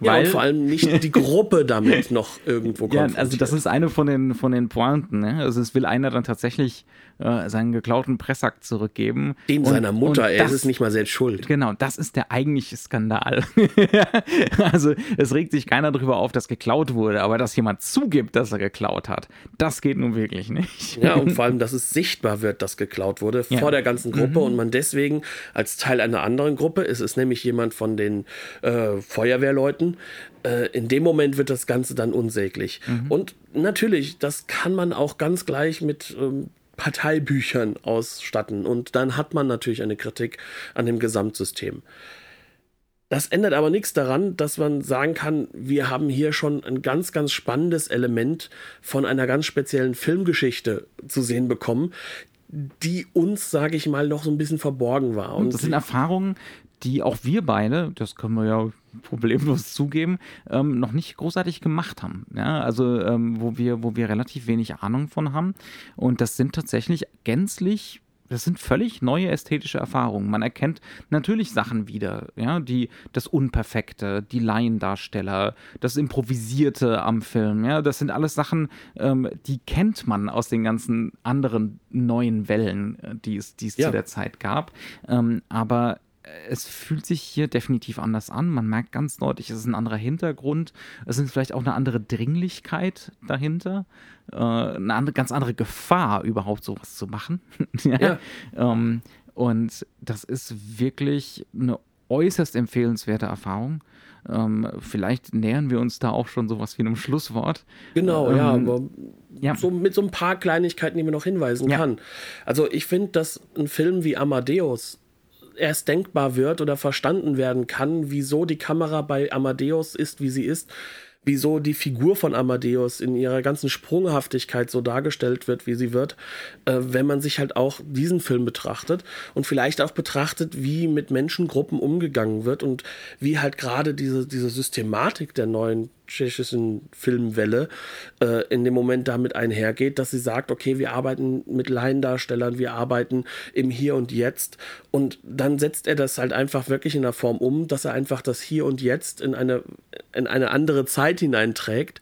Ja, Weil, und vor allem nicht die Gruppe damit noch (laughs) irgendwo ja, konfrontiert. also das ist eine von den, von den Pointen. Ne? Also es will einer dann tatsächlich äh, seinen geklauten Presssack zurückgeben. den Und- seiner Mutter, er das, ist nicht mal selbst schuld. Genau, das ist der eigentliche Skandal. (laughs) also es regt sich keiner darüber auf, dass geklaut wurde, aber dass jemand zugibt, dass er geklaut hat, das geht nun wirklich nicht. Ja, und (laughs) vor allem, dass es sichtbar wird, dass geklaut wurde Ja. vor der ganzen Gruppe und man deswegen als Teil einer anderen Gruppe, es ist nämlich jemand von den äh, Feuerwehrleuten, äh, in dem Moment wird das Ganze dann unsäglich. Und natürlich, das kann man auch ganz gleich mit ähm, Parteibüchern ausstatten und dann hat man natürlich eine Kritik an dem Gesamtsystem. Das ändert aber nichts daran, dass man sagen kann, wir haben hier schon ein ganz, ganz spannendes Element von einer ganz speziellen Filmgeschichte zu sehen bekommen, die uns, sage ich mal, noch so ein bisschen verborgen war. Und das sind Erfahrungen, die auch wir beide, das können wir ja problemlos zugeben, ähm, noch nicht großartig gemacht haben. Ja, also ähm, wo wir, wo wir relativ wenig Ahnung von haben. Und das sind tatsächlich gänzlich das sind völlig neue ästhetische Erfahrungen. Man erkennt natürlich Sachen wieder, ja, die das Unperfekte, die Laiendarsteller, das Improvisierte am Film, ja, das sind alles Sachen, ähm, die kennt man aus den ganzen anderen neuen Wellen, äh, die es, die es ja. zu der Zeit gab. Ähm, aber es fühlt sich hier definitiv anders an. Man merkt ganz deutlich, es ist ein anderer Hintergrund. Es ist vielleicht auch eine andere Dringlichkeit dahinter. Äh, eine andere, ganz andere Gefahr, überhaupt sowas zu machen. (laughs) ja. ja. Ähm, und das ist wirklich eine äußerst empfehlenswerte Erfahrung. Ähm, vielleicht nähern wir uns da auch schon sowas wie einem Schlusswort. Genau, ähm, ja, aber ja. So mit so ein paar Kleinigkeiten, die man noch hinweisen ja. kann. Also ich finde, dass ein Film wie Amadeus erst denkbar wird oder verstanden werden kann, wieso die Kamera bei Amadeus ist, wie sie ist, wieso die Figur von Amadeus in ihrer ganzen Sprunghaftigkeit so dargestellt wird, wie sie wird, äh, wenn man sich halt auch diesen Film betrachtet und vielleicht auch betrachtet, wie mit Menschengruppen umgegangen wird und wie halt gerade diese, diese Systematik der neuen tschechischen Filmwelle äh, in dem Moment damit einhergeht, dass sie sagt, okay, wir arbeiten mit Laiendarstellern, wir arbeiten im Hier und Jetzt und dann setzt er das halt einfach wirklich in der Form um, dass er einfach das Hier und Jetzt in eine, in eine andere Zeit hineinträgt.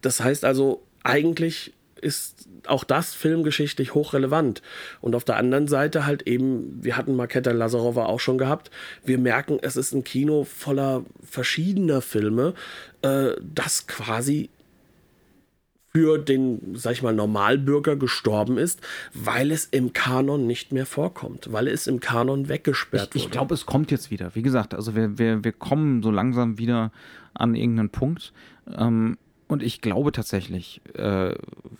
Das heißt also, eigentlich ist auch das filmgeschichtlich hochrelevant. Und auf der anderen Seite halt eben, wir hatten Marketa Lazarova auch schon gehabt, wir merken, es ist ein Kino voller verschiedener Filme, äh, das quasi für den, sag ich mal, Normalbürger gestorben ist, weil es im Kanon nicht mehr vorkommt, weil es im Kanon weggesperrt ich, wurde. Ich glaube, es kommt jetzt wieder. Wie gesagt, also wir, wir, wir kommen so langsam wieder an irgendeinen Punkt. Ähm, und ich glaube tatsächlich, äh,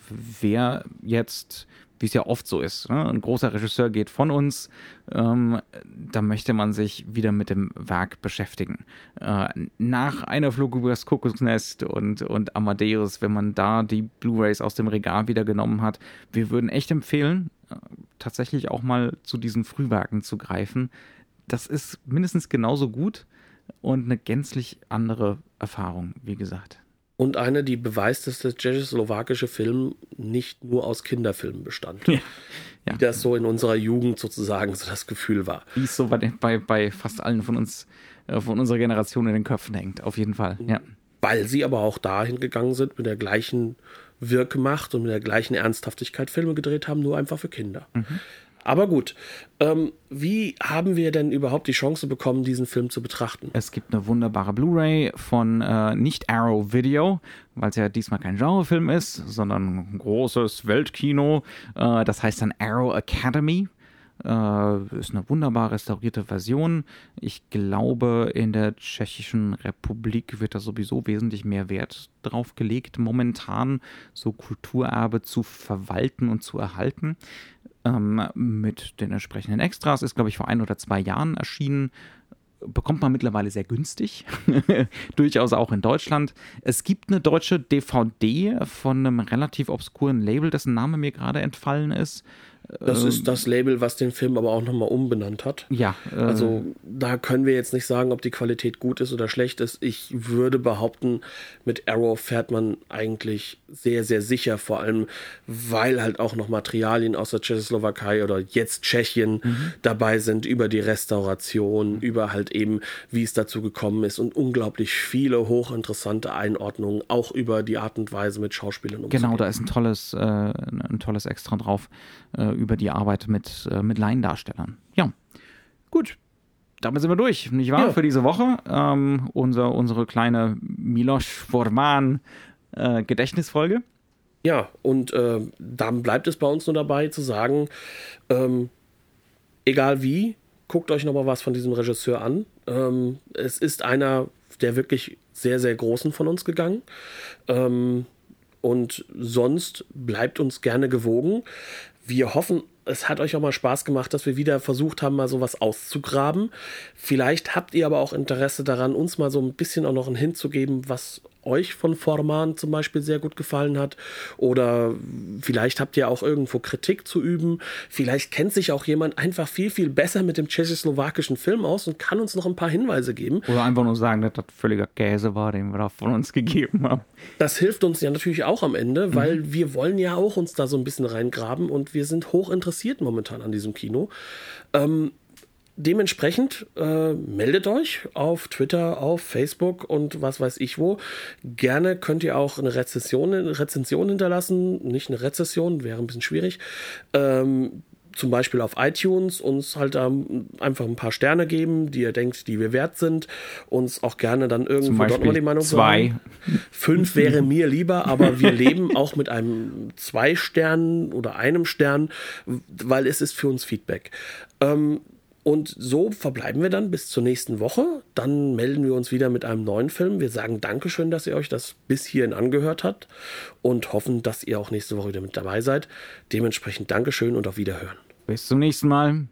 wer jetzt, wie es ja oft so ist, ne? ein großer Regisseur geht von uns, ähm, da möchte man sich wieder mit dem Werk beschäftigen. Äh, nach einer Flug über das Kuckucksnest und, und Amadeus, wenn man da die Blu-rays aus dem Regal wieder genommen hat, wir würden echt empfehlen, äh, tatsächlich auch mal zu diesen Frühwerken zu greifen. Das ist mindestens genauso gut und eine gänzlich andere Erfahrung, wie gesagt und eine, die beweist, dass der tschechoslowakische Film nicht nur aus Kinderfilmen bestand. Ja. Ja. Wie das so in unserer Jugend sozusagen so das Gefühl war. Wie es so bei, bei, bei fast allen von uns, äh, von unserer Generation in den Köpfen hängt, auf jeden Fall. Ja. Weil sie aber auch dahin gegangen sind, mit der gleichen Wirkmacht und mit der gleichen Ernsthaftigkeit Filme gedreht haben, nur einfach für Kinder. Mhm. Aber gut, ähm, wie haben wir denn überhaupt die Chance bekommen, diesen Film zu betrachten? Es gibt eine wunderbare Blu-ray von äh, nicht Arrow Video, weil es ja diesmal kein Genrefilm ist, sondern ein großes Weltkino. Äh, das heißt dann Arrow Academy. Äh, ist eine wunderbar restaurierte Version. Ich glaube, in der Tschechischen Republik wird da sowieso wesentlich mehr Wert drauf gelegt, momentan so Kulturerbe zu verwalten und zu erhalten ähm, mit den entsprechenden Extras. Ist, glaube ich, vor ein oder zwei Jahren erschienen. Bekommt man mittlerweile sehr günstig, (laughs) durchaus auch in Deutschland. Es gibt eine deutsche DVD von einem relativ obskuren Label, dessen Name mir gerade entfallen ist. Das ähm, ist das Label, was den Film aber auch nochmal umbenannt hat. Ja. Äh, also da können wir jetzt nicht sagen, ob die Qualität gut ist oder schlecht ist. Ich würde behaupten, mit Arrow fährt man eigentlich sehr, sehr sicher, vor allem weil halt auch noch Materialien aus der Tschechoslowakei oder jetzt Tschechien mhm. dabei sind über die Restauration, mhm. über halt eben, wie es dazu gekommen ist und unglaublich viele hochinteressante Einordnungen, auch über die Art und Weise mit Schauspielern umzugehen. Genau, da ist ein tolles, äh, ein tolles Extra drauf äh, über die Arbeit mit, äh, mit Laiendarstellern. Ja, gut. Damit sind wir durch, nicht wahr? Ja. Für diese Woche. Ähm, unser, unsere kleine Miloš Forman äh, Gedächtnisfolge. Ja, und äh, dann bleibt es bei uns nur dabei zu sagen, ähm, egal wie, guckt euch nochmal was von diesem Regisseur an. Ähm, es ist einer der wirklich sehr, sehr großen von uns gegangen. Ähm, und sonst bleibt uns gerne gewogen. Wir hoffen es hat euch auch mal Spaß gemacht, dass wir wieder versucht haben, mal sowas auszugraben. Vielleicht habt ihr aber auch Interesse daran, uns mal so ein bisschen auch noch einen Hint zu geben, was euch von Forman zum Beispiel sehr gut gefallen hat. Oder vielleicht habt ihr auch irgendwo Kritik zu üben. Vielleicht kennt sich auch jemand einfach viel, viel besser mit dem tschechoslowakischen Film aus und kann uns noch ein paar Hinweise geben. Oder einfach nur sagen, dass das völliger Käse war, den wir da von uns gegeben haben. Das hilft uns ja natürlich auch am Ende, weil mhm. wir wollen ja auch uns da so ein bisschen reingraben und wir sind hoch interessiert momentan an diesem Kino. Ähm, dementsprechend äh, meldet euch auf Twitter, auf Facebook und was weiß ich wo. Gerne könnt ihr auch eine Rezession, eine Rezension hinterlassen. Nicht eine Rezession, wäre ein bisschen schwierig. Ähm, zum Beispiel auf iTunes uns halt ähm, einfach ein paar Sterne geben, die ihr denkt, die wir wert sind. Uns auch gerne dann irgendwo dort mal die Meinung zwei. sagen. Fünf wäre mir lieber, aber wir leben (laughs) auch mit einem zwei Stern oder einem Stern, weil es ist für uns Feedback. Ähm, und so verbleiben wir dann bis zur nächsten Woche. Dann melden wir uns wieder mit einem neuen Film. Wir sagen Dankeschön, dass ihr euch das bis hierhin angehört habt und hoffen, dass ihr auch nächste Woche wieder mit dabei seid. Dementsprechend Dankeschön und auf Wiederhören. Bis zum nächsten Mal.